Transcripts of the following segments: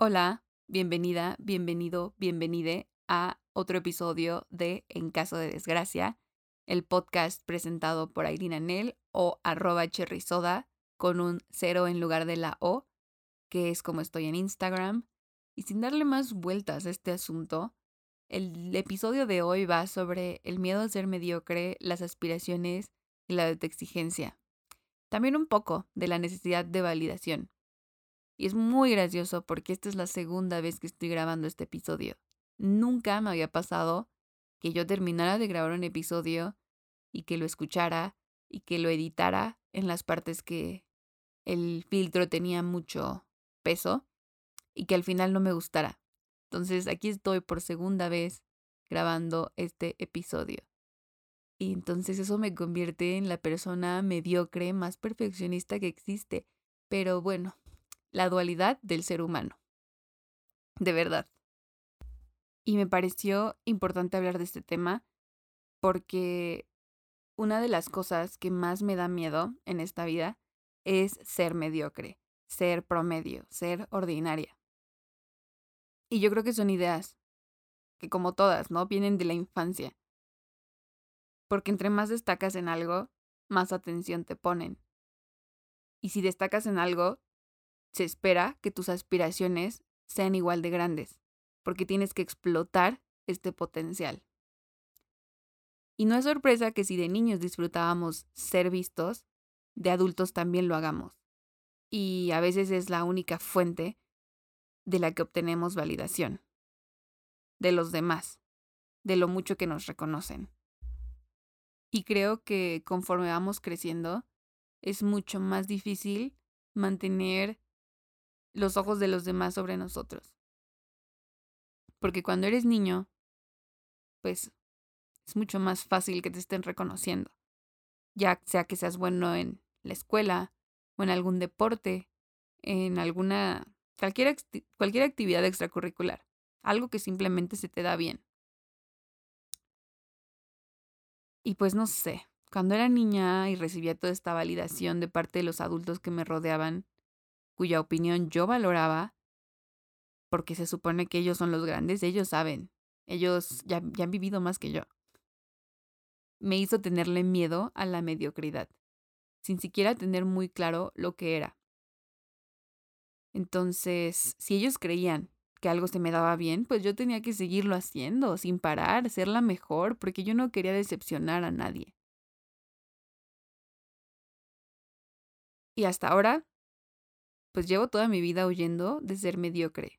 Hola, bienvenida, bienvenido, bienvenide a otro episodio de En caso de desgracia, el podcast presentado por Aileen Anel o arroba cherrysoda con un cero en lugar de la O, que es como estoy en Instagram. Y sin darle más vueltas a este asunto, el episodio de hoy va sobre el miedo a ser mediocre, las aspiraciones y la exigencia. También un poco de la necesidad de validación. Y es muy gracioso porque esta es la segunda vez que estoy grabando este episodio. Nunca me había pasado que yo terminara de grabar un episodio y que lo escuchara y que lo editara en las partes que el filtro tenía mucho peso y que al final no me gustara. Entonces aquí estoy por segunda vez grabando este episodio. Y entonces eso me convierte en la persona mediocre más perfeccionista que existe. Pero bueno, la dualidad del ser humano. De verdad. Y me pareció importante hablar de este tema porque una de las cosas que más me da miedo en esta vida es ser mediocre, ser promedio, ser ordinaria. Y yo creo que son ideas que como todas, ¿no? Vienen de la infancia. Porque entre más destacas en algo, más atención te ponen. Y si destacas en algo, se espera que tus aspiraciones sean igual de grandes, porque tienes que explotar este potencial. Y no es sorpresa que si de niños disfrutábamos ser vistos, de adultos también lo hagamos. Y a veces es la única fuente de la que obtenemos validación, de los demás, de lo mucho que nos reconocen. Y creo que conforme vamos creciendo, es mucho más difícil mantener los ojos de los demás sobre nosotros. Porque cuando eres niño, pues es mucho más fácil que te estén reconociendo. Ya sea que seas bueno en la escuela o en algún deporte, en alguna cualquier, cualquier actividad extracurricular, algo que simplemente se te da bien. Y pues no sé, cuando era niña y recibía toda esta validación de parte de los adultos que me rodeaban, cuya opinión yo valoraba, porque se supone que ellos son los grandes, ellos saben, ellos ya, ya han vivido más que yo. Me hizo tenerle miedo a la mediocridad, sin siquiera tener muy claro lo que era. Entonces, si ellos creían que algo se me daba bien, pues yo tenía que seguirlo haciendo, sin parar, ser la mejor, porque yo no quería decepcionar a nadie. Y hasta ahora pues llevo toda mi vida huyendo de ser mediocre.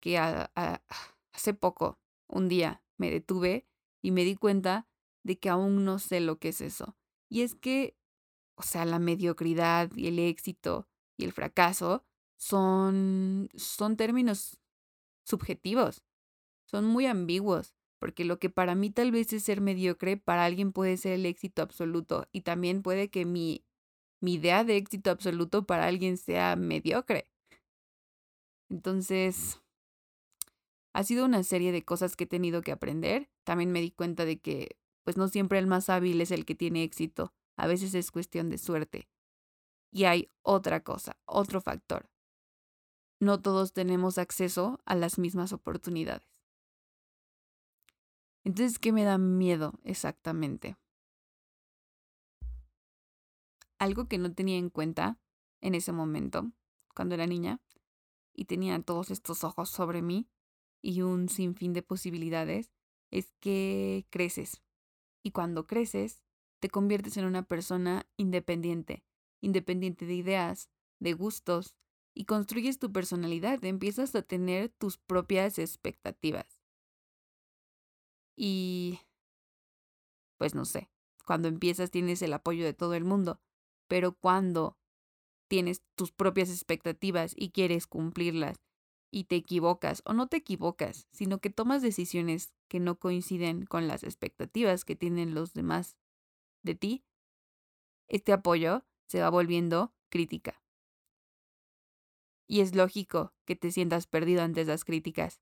Que hace poco, un día, me detuve y me di cuenta de que aún no sé lo que es eso. Y es que, o sea, la mediocridad y el éxito y el fracaso son, son términos subjetivos, son muy ambiguos, porque lo que para mí tal vez es ser mediocre, para alguien puede ser el éxito absoluto y también puede que mi mi idea de éxito absoluto para alguien sea mediocre. Entonces, ha sido una serie de cosas que he tenido que aprender. También me di cuenta de que, pues no siempre el más hábil es el que tiene éxito. A veces es cuestión de suerte. Y hay otra cosa, otro factor. No todos tenemos acceso a las mismas oportunidades. Entonces, ¿qué me da miedo exactamente? Algo que no tenía en cuenta en ese momento, cuando era niña, y tenía todos estos ojos sobre mí y un sinfín de posibilidades, es que creces. Y cuando creces, te conviertes en una persona independiente, independiente de ideas, de gustos, y construyes tu personalidad, empiezas a tener tus propias expectativas. Y, pues no sé, cuando empiezas tienes el apoyo de todo el mundo, pero cuando tienes tus propias expectativas y quieres cumplirlas y te equivocas o no te equivocas, sino que tomas decisiones que no coinciden con las expectativas que tienen los demás de ti, este apoyo se va volviendo crítica. Y es lógico que te sientas perdido ante esas críticas.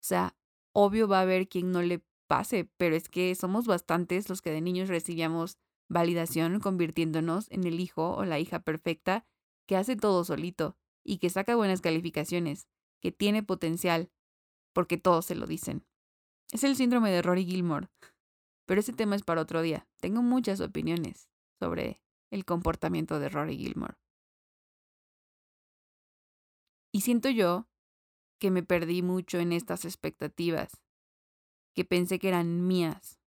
O sea, obvio va a haber quien no le pase, pero es que somos bastantes los que de niños recibíamos validación convirtiéndonos en el hijo o la hija perfecta que hace todo solito y que saca buenas calificaciones, que tiene potencial porque todos se lo dicen. Es el síndrome de Rory Gilmore, pero ese tema es para otro día. Tengo muchas opiniones sobre el comportamiento de Rory Gilmore. Y siento yo que me perdí mucho en estas expectativas, que pensé que eran mías,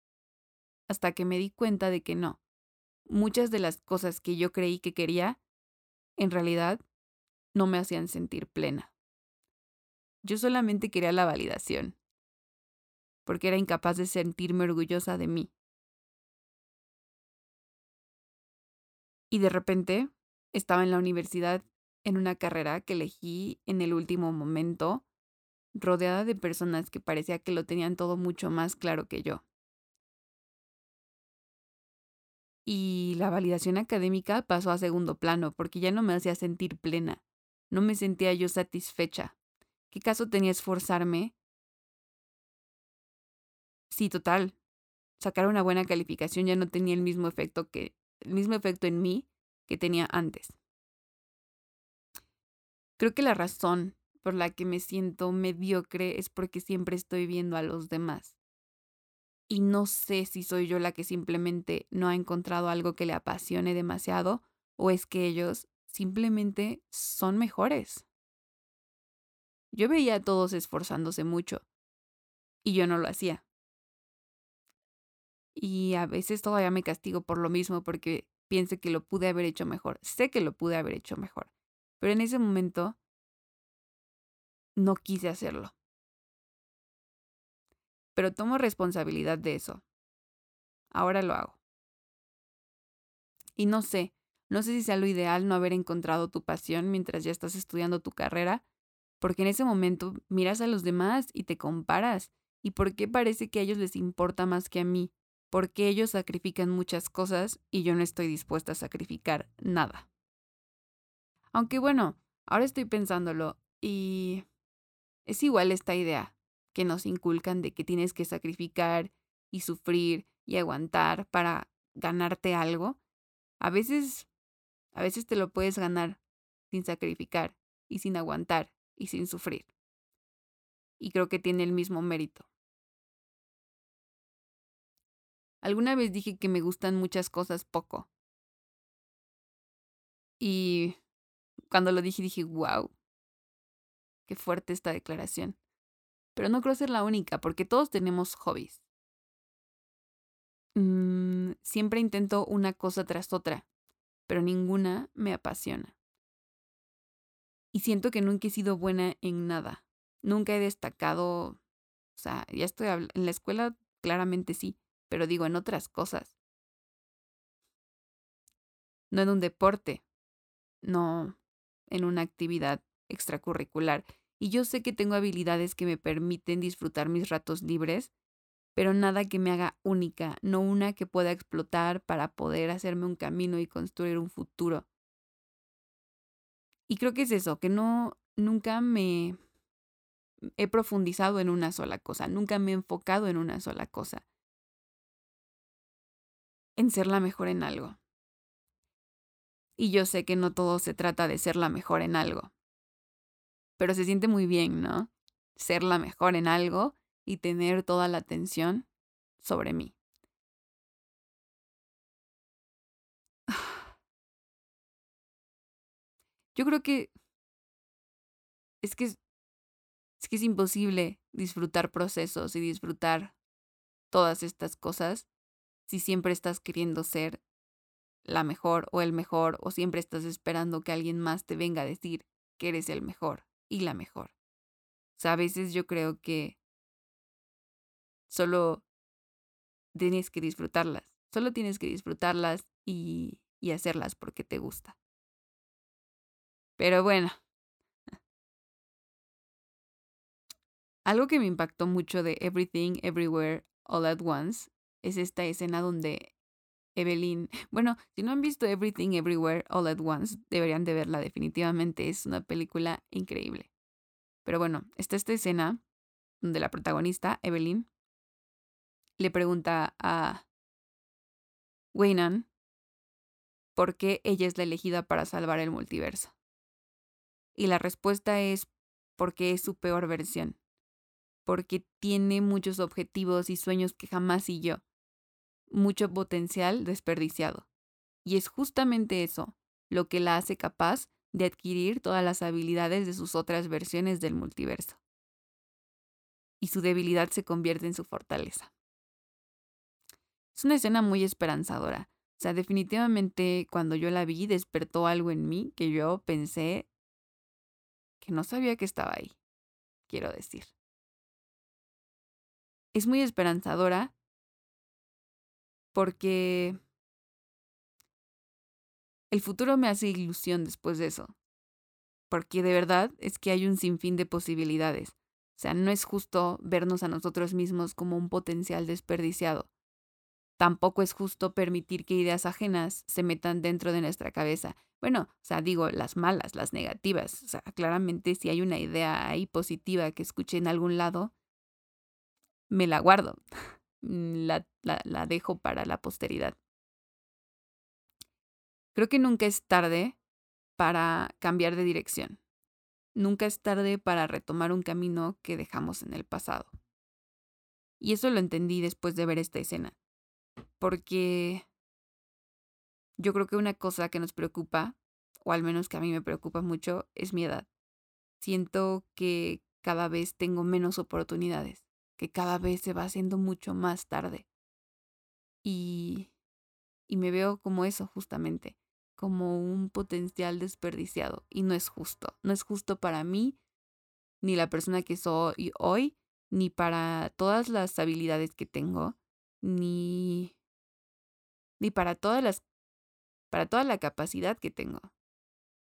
hasta que me di cuenta de que no. Muchas de las cosas que yo creí que quería, en realidad, no me hacían sentir plena. Yo solamente quería la validación, porque era incapaz de sentirme orgullosa de mí. Y de repente estaba en la universidad en una carrera que elegí en el último momento, rodeada de personas que parecía que lo tenían todo mucho más claro que yo. Y la validación académica pasó a segundo plano porque ya no me hacía sentir plena, no me sentía yo satisfecha. ¿Qué caso tenía esforzarme? Sí, total. Sacar una buena calificación ya no tenía el mismo efecto que el mismo efecto en mí que tenía antes. Creo que la razón por la que me siento mediocre es porque siempre estoy viendo a los demás. Y no sé si soy yo la que simplemente no ha encontrado algo que le apasione demasiado o es que ellos simplemente son mejores. Yo veía a todos esforzándose mucho y yo no lo hacía. Y a veces todavía me castigo por lo mismo porque pienso que lo pude haber hecho mejor. Sé que lo pude haber hecho mejor. Pero en ese momento no quise hacerlo. Pero tomo responsabilidad de eso. Ahora lo hago. Y no sé, no sé si sea lo ideal no haber encontrado tu pasión mientras ya estás estudiando tu carrera, porque en ese momento miras a los demás y te comparas. ¿Y por qué parece que a ellos les importa más que a mí? Porque ellos sacrifican muchas cosas y yo no estoy dispuesta a sacrificar nada. Aunque bueno, ahora estoy pensándolo y es igual esta idea que nos inculcan de que tienes que sacrificar y sufrir y aguantar para ganarte algo. A veces, a veces te lo puedes ganar sin sacrificar y sin aguantar y sin sufrir. Y creo que tiene el mismo mérito. Alguna vez dije que me gustan muchas cosas poco. Y cuando lo dije dije, wow, qué fuerte esta declaración. Pero no creo ser la única, porque todos tenemos hobbies. Mm, siempre intento una cosa tras otra, pero ninguna me apasiona. Y siento que nunca he sido buena en nada. Nunca he destacado, o sea, ya estoy en la escuela, claramente sí, pero digo en otras cosas. No en un deporte, no en una actividad extracurricular. Y yo sé que tengo habilidades que me permiten disfrutar mis ratos libres, pero nada que me haga única, no una que pueda explotar para poder hacerme un camino y construir un futuro. Y creo que es eso, que no, nunca me he profundizado en una sola cosa, nunca me he enfocado en una sola cosa, en ser la mejor en algo. Y yo sé que no todo se trata de ser la mejor en algo. Pero se siente muy bien, ¿no? Ser la mejor en algo y tener toda la atención sobre mí. Yo creo que es que es, que es imposible disfrutar procesos y disfrutar todas estas cosas si siempre estás queriendo ser la mejor o el mejor o siempre estás esperando que alguien más te venga a decir que eres el mejor y la mejor. O sea, a veces yo creo que solo tienes que disfrutarlas, solo tienes que disfrutarlas y, y hacerlas porque te gusta. Pero bueno. Algo que me impactó mucho de Everything, Everywhere, All at Once es esta escena donde Evelyn. Bueno, si no han visto Everything Everywhere All at Once, deberían de verla definitivamente. Es una película increíble. Pero bueno, está esta escena donde la protagonista, Evelyn, le pregunta a Waynan por qué ella es la elegida para salvar el multiverso. Y la respuesta es porque es su peor versión, porque tiene muchos objetivos y sueños que jamás siguió, mucho potencial desperdiciado. Y es justamente eso lo que la hace capaz de adquirir todas las habilidades de sus otras versiones del multiverso. Y su debilidad se convierte en su fortaleza. Es una escena muy esperanzadora. O sea, definitivamente cuando yo la vi despertó algo en mí que yo pensé que no sabía que estaba ahí, quiero decir. Es muy esperanzadora porque el futuro me hace ilusión después de eso. Porque de verdad es que hay un sinfín de posibilidades. O sea, no es justo vernos a nosotros mismos como un potencial desperdiciado. Tampoco es justo permitir que ideas ajenas se metan dentro de nuestra cabeza. Bueno, o sea, digo las malas, las negativas. O sea, claramente si hay una idea ahí positiva que escuché en algún lado, me la guardo. La, la, la dejo para la posteridad. Creo que nunca es tarde para cambiar de dirección. Nunca es tarde para retomar un camino que dejamos en el pasado. Y eso lo entendí después de ver esta escena. Porque yo creo que una cosa que nos preocupa, o al menos que a mí me preocupa mucho, es mi edad. Siento que cada vez tengo menos oportunidades, que cada vez se va haciendo mucho más tarde. Y, y me veo como eso justamente, como un potencial desperdiciado y no es justo. No es justo para mí, ni la persona que soy hoy, ni para todas las habilidades que tengo, ni, ni para todas las para toda la capacidad que tengo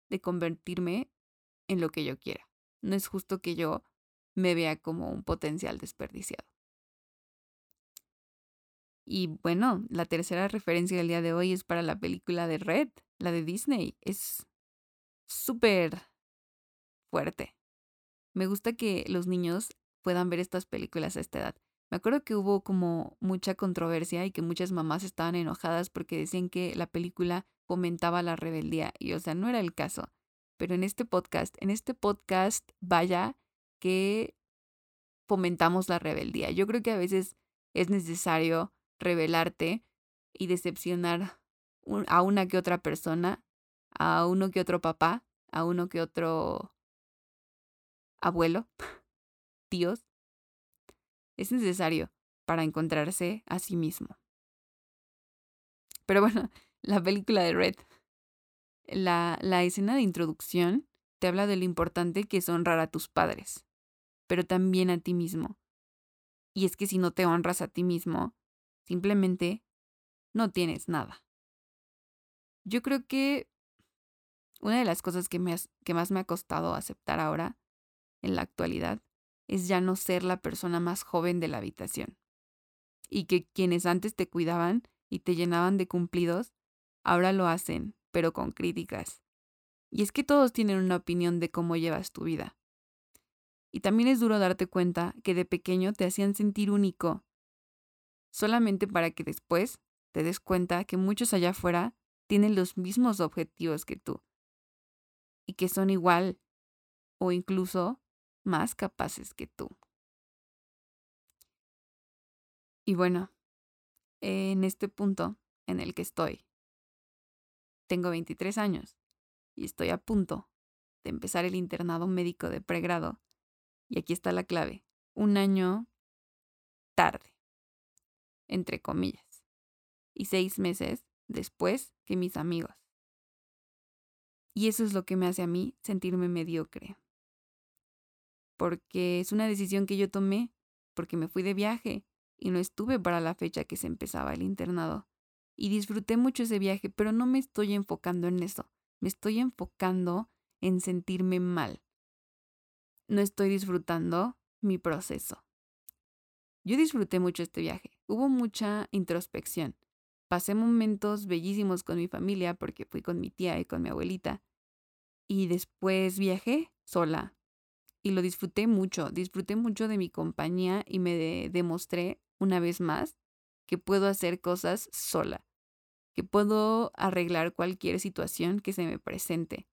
de convertirme en lo que yo quiera. No es justo que yo me vea como un potencial desperdiciado. Y bueno, la tercera referencia del día de hoy es para la película de Red, la de Disney. Es súper fuerte. Me gusta que los niños puedan ver estas películas a esta edad. Me acuerdo que hubo como mucha controversia y que muchas mamás estaban enojadas porque decían que la película fomentaba la rebeldía y o sea, no era el caso. Pero en este podcast, en este podcast, vaya que fomentamos la rebeldía. Yo creo que a veces es necesario revelarte y decepcionar a una que otra persona, a uno que otro papá, a uno que otro abuelo, tíos, es necesario para encontrarse a sí mismo. Pero bueno, la película de Red, la, la escena de introducción te habla de lo importante que es honrar a tus padres, pero también a ti mismo. Y es que si no te honras a ti mismo, Simplemente no tienes nada. Yo creo que una de las cosas que, que más me ha costado aceptar ahora, en la actualidad, es ya no ser la persona más joven de la habitación. Y que quienes antes te cuidaban y te llenaban de cumplidos, ahora lo hacen, pero con críticas. Y es que todos tienen una opinión de cómo llevas tu vida. Y también es duro darte cuenta que de pequeño te hacían sentir único solamente para que después te des cuenta que muchos allá afuera tienen los mismos objetivos que tú y que son igual o incluso más capaces que tú. Y bueno, en este punto en el que estoy, tengo 23 años y estoy a punto de empezar el internado médico de pregrado. Y aquí está la clave, un año tarde entre comillas, y seis meses después que mis amigos. Y eso es lo que me hace a mí sentirme mediocre. Porque es una decisión que yo tomé, porque me fui de viaje y no estuve para la fecha que se empezaba el internado. Y disfruté mucho ese viaje, pero no me estoy enfocando en eso. Me estoy enfocando en sentirme mal. No estoy disfrutando mi proceso. Yo disfruté mucho este viaje. Hubo mucha introspección. Pasé momentos bellísimos con mi familia porque fui con mi tía y con mi abuelita. Y después viajé sola. Y lo disfruté mucho. Disfruté mucho de mi compañía y me demostré una vez más que puedo hacer cosas sola. Que puedo arreglar cualquier situación que se me presente.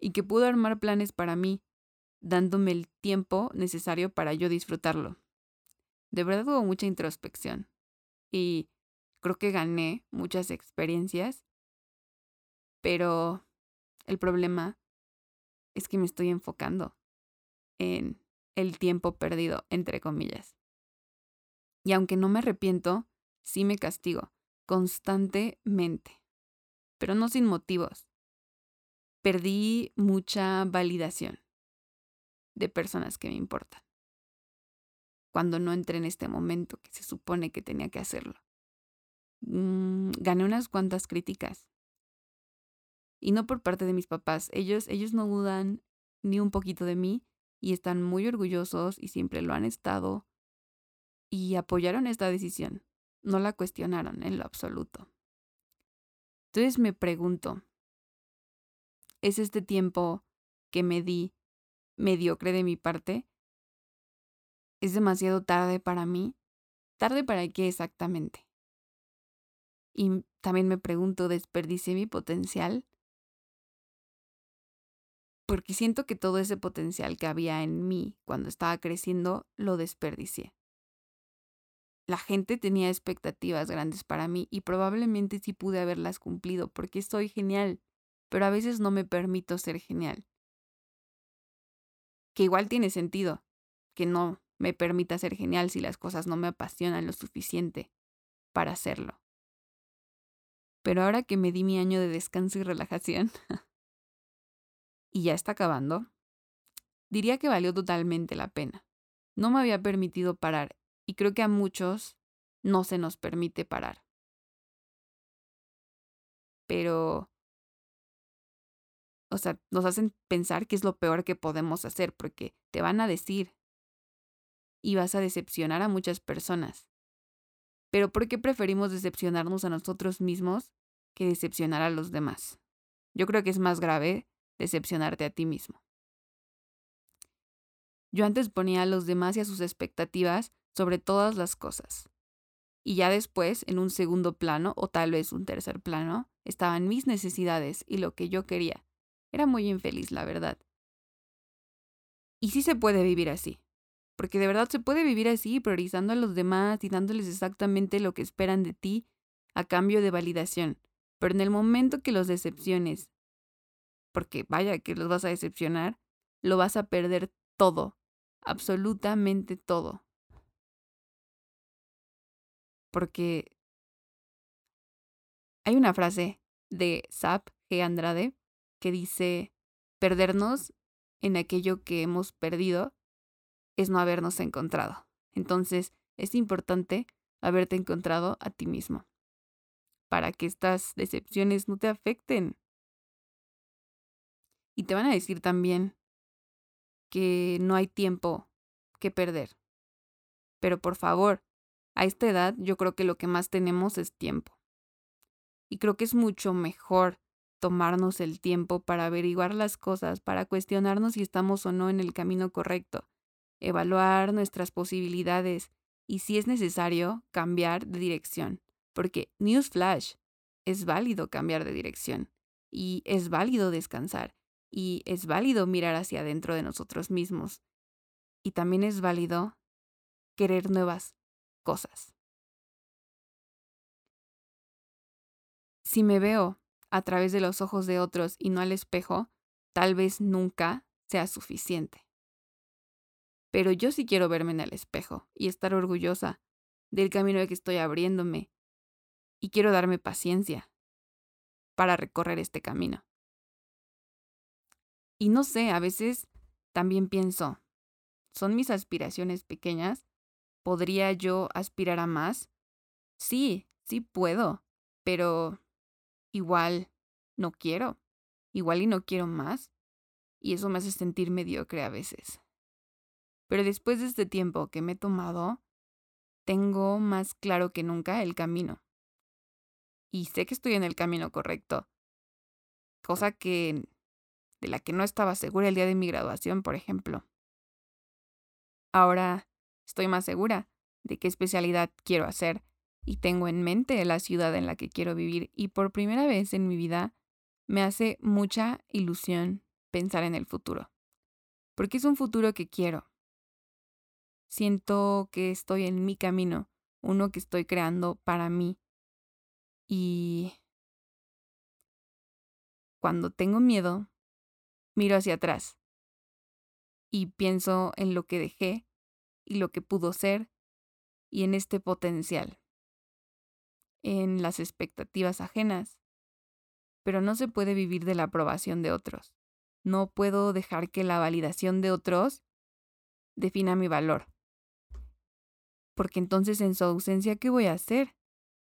Y que puedo armar planes para mí. Dándome el tiempo necesario para yo disfrutarlo. De verdad hubo mucha introspección y creo que gané muchas experiencias, pero el problema es que me estoy enfocando en el tiempo perdido, entre comillas. Y aunque no me arrepiento, sí me castigo constantemente, pero no sin motivos. Perdí mucha validación de personas que me importan cuando no entré en este momento que se supone que tenía que hacerlo. Mm, gané unas cuantas críticas. Y no por parte de mis papás. Ellos, ellos no dudan ni un poquito de mí y están muy orgullosos y siempre lo han estado y apoyaron esta decisión. No la cuestionaron en lo absoluto. Entonces me pregunto, ¿es este tiempo que me di mediocre de mi parte? ¿Es demasiado tarde para mí? ¿Tarde para qué exactamente? Y también me pregunto, ¿desperdicié mi potencial? Porque siento que todo ese potencial que había en mí cuando estaba creciendo lo desperdicié. La gente tenía expectativas grandes para mí y probablemente sí pude haberlas cumplido porque soy genial, pero a veces no me permito ser genial. Que igual tiene sentido, que no me permita ser genial si las cosas no me apasionan lo suficiente para hacerlo. Pero ahora que me di mi año de descanso y relajación, y ya está acabando, diría que valió totalmente la pena. No me había permitido parar y creo que a muchos no se nos permite parar. Pero, o sea, nos hacen pensar que es lo peor que podemos hacer porque te van a decir, y vas a decepcionar a muchas personas. Pero ¿por qué preferimos decepcionarnos a nosotros mismos que decepcionar a los demás? Yo creo que es más grave decepcionarte a ti mismo. Yo antes ponía a los demás y a sus expectativas sobre todas las cosas. Y ya después, en un segundo plano, o tal vez un tercer plano, estaban mis necesidades y lo que yo quería. Era muy infeliz, la verdad. Y sí se puede vivir así. Porque de verdad se puede vivir así, priorizando a los demás y dándoles exactamente lo que esperan de ti a cambio de validación. Pero en el momento que los decepciones, porque vaya que los vas a decepcionar, lo vas a perder todo, absolutamente todo. Porque hay una frase de Zap G. Andrade que dice, perdernos en aquello que hemos perdido es no habernos encontrado. Entonces, es importante haberte encontrado a ti mismo para que estas decepciones no te afecten. Y te van a decir también que no hay tiempo que perder. Pero por favor, a esta edad yo creo que lo que más tenemos es tiempo. Y creo que es mucho mejor tomarnos el tiempo para averiguar las cosas, para cuestionarnos si estamos o no en el camino correcto, evaluar nuestras posibilidades y si es necesario cambiar de dirección, porque Newsflash es válido cambiar de dirección y es válido descansar y es válido mirar hacia adentro de nosotros mismos y también es válido querer nuevas cosas. Si me veo a través de los ojos de otros y no al espejo, tal vez nunca sea suficiente. Pero yo sí quiero verme en el espejo y estar orgullosa del camino que estoy abriéndome. Y quiero darme paciencia para recorrer este camino. Y no sé, a veces también pienso, ¿son mis aspiraciones pequeñas? ¿Podría yo aspirar a más? Sí, sí puedo, pero igual no quiero, igual y no quiero más. Y eso me hace sentir mediocre a veces. Pero después de este tiempo que me he tomado, tengo más claro que nunca el camino. Y sé que estoy en el camino correcto. Cosa que de la que no estaba segura el día de mi graduación, por ejemplo. Ahora estoy más segura de qué especialidad quiero hacer y tengo en mente la ciudad en la que quiero vivir y por primera vez en mi vida me hace mucha ilusión pensar en el futuro. porque es un futuro que quiero. Siento que estoy en mi camino, uno que estoy creando para mí. Y cuando tengo miedo, miro hacia atrás y pienso en lo que dejé y lo que pudo ser y en este potencial, en las expectativas ajenas. Pero no se puede vivir de la aprobación de otros. No puedo dejar que la validación de otros defina mi valor. Porque entonces en su ausencia, ¿qué voy a hacer?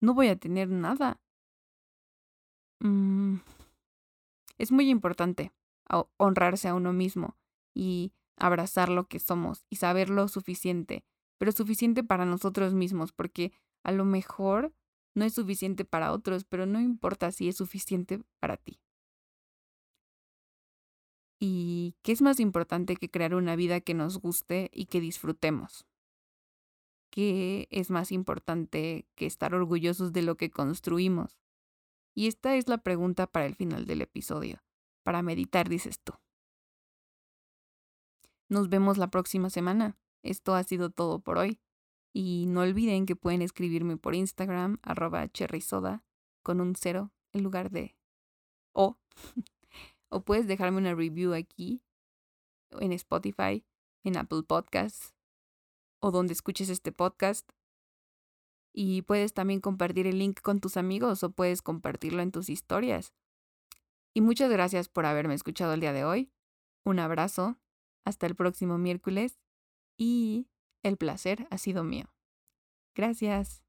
No voy a tener nada. Mm. Es muy importante honrarse a uno mismo y abrazar lo que somos y saber lo suficiente, pero suficiente para nosotros mismos, porque a lo mejor no es suficiente para otros, pero no importa si es suficiente para ti. ¿Y qué es más importante que crear una vida que nos guste y que disfrutemos? ¿Qué es más importante que estar orgullosos de lo que construimos? Y esta es la pregunta para el final del episodio, para meditar, dices tú. Nos vemos la próxima semana. Esto ha sido todo por hoy. Y no olviden que pueden escribirme por Instagram, arroba cherrysoda, con un cero en lugar de O. o puedes dejarme una review aquí, en Spotify, en Apple Podcasts, o donde escuches este podcast. Y puedes también compartir el link con tus amigos o puedes compartirlo en tus historias. Y muchas gracias por haberme escuchado el día de hoy. Un abrazo hasta el próximo miércoles y el placer ha sido mío. Gracias.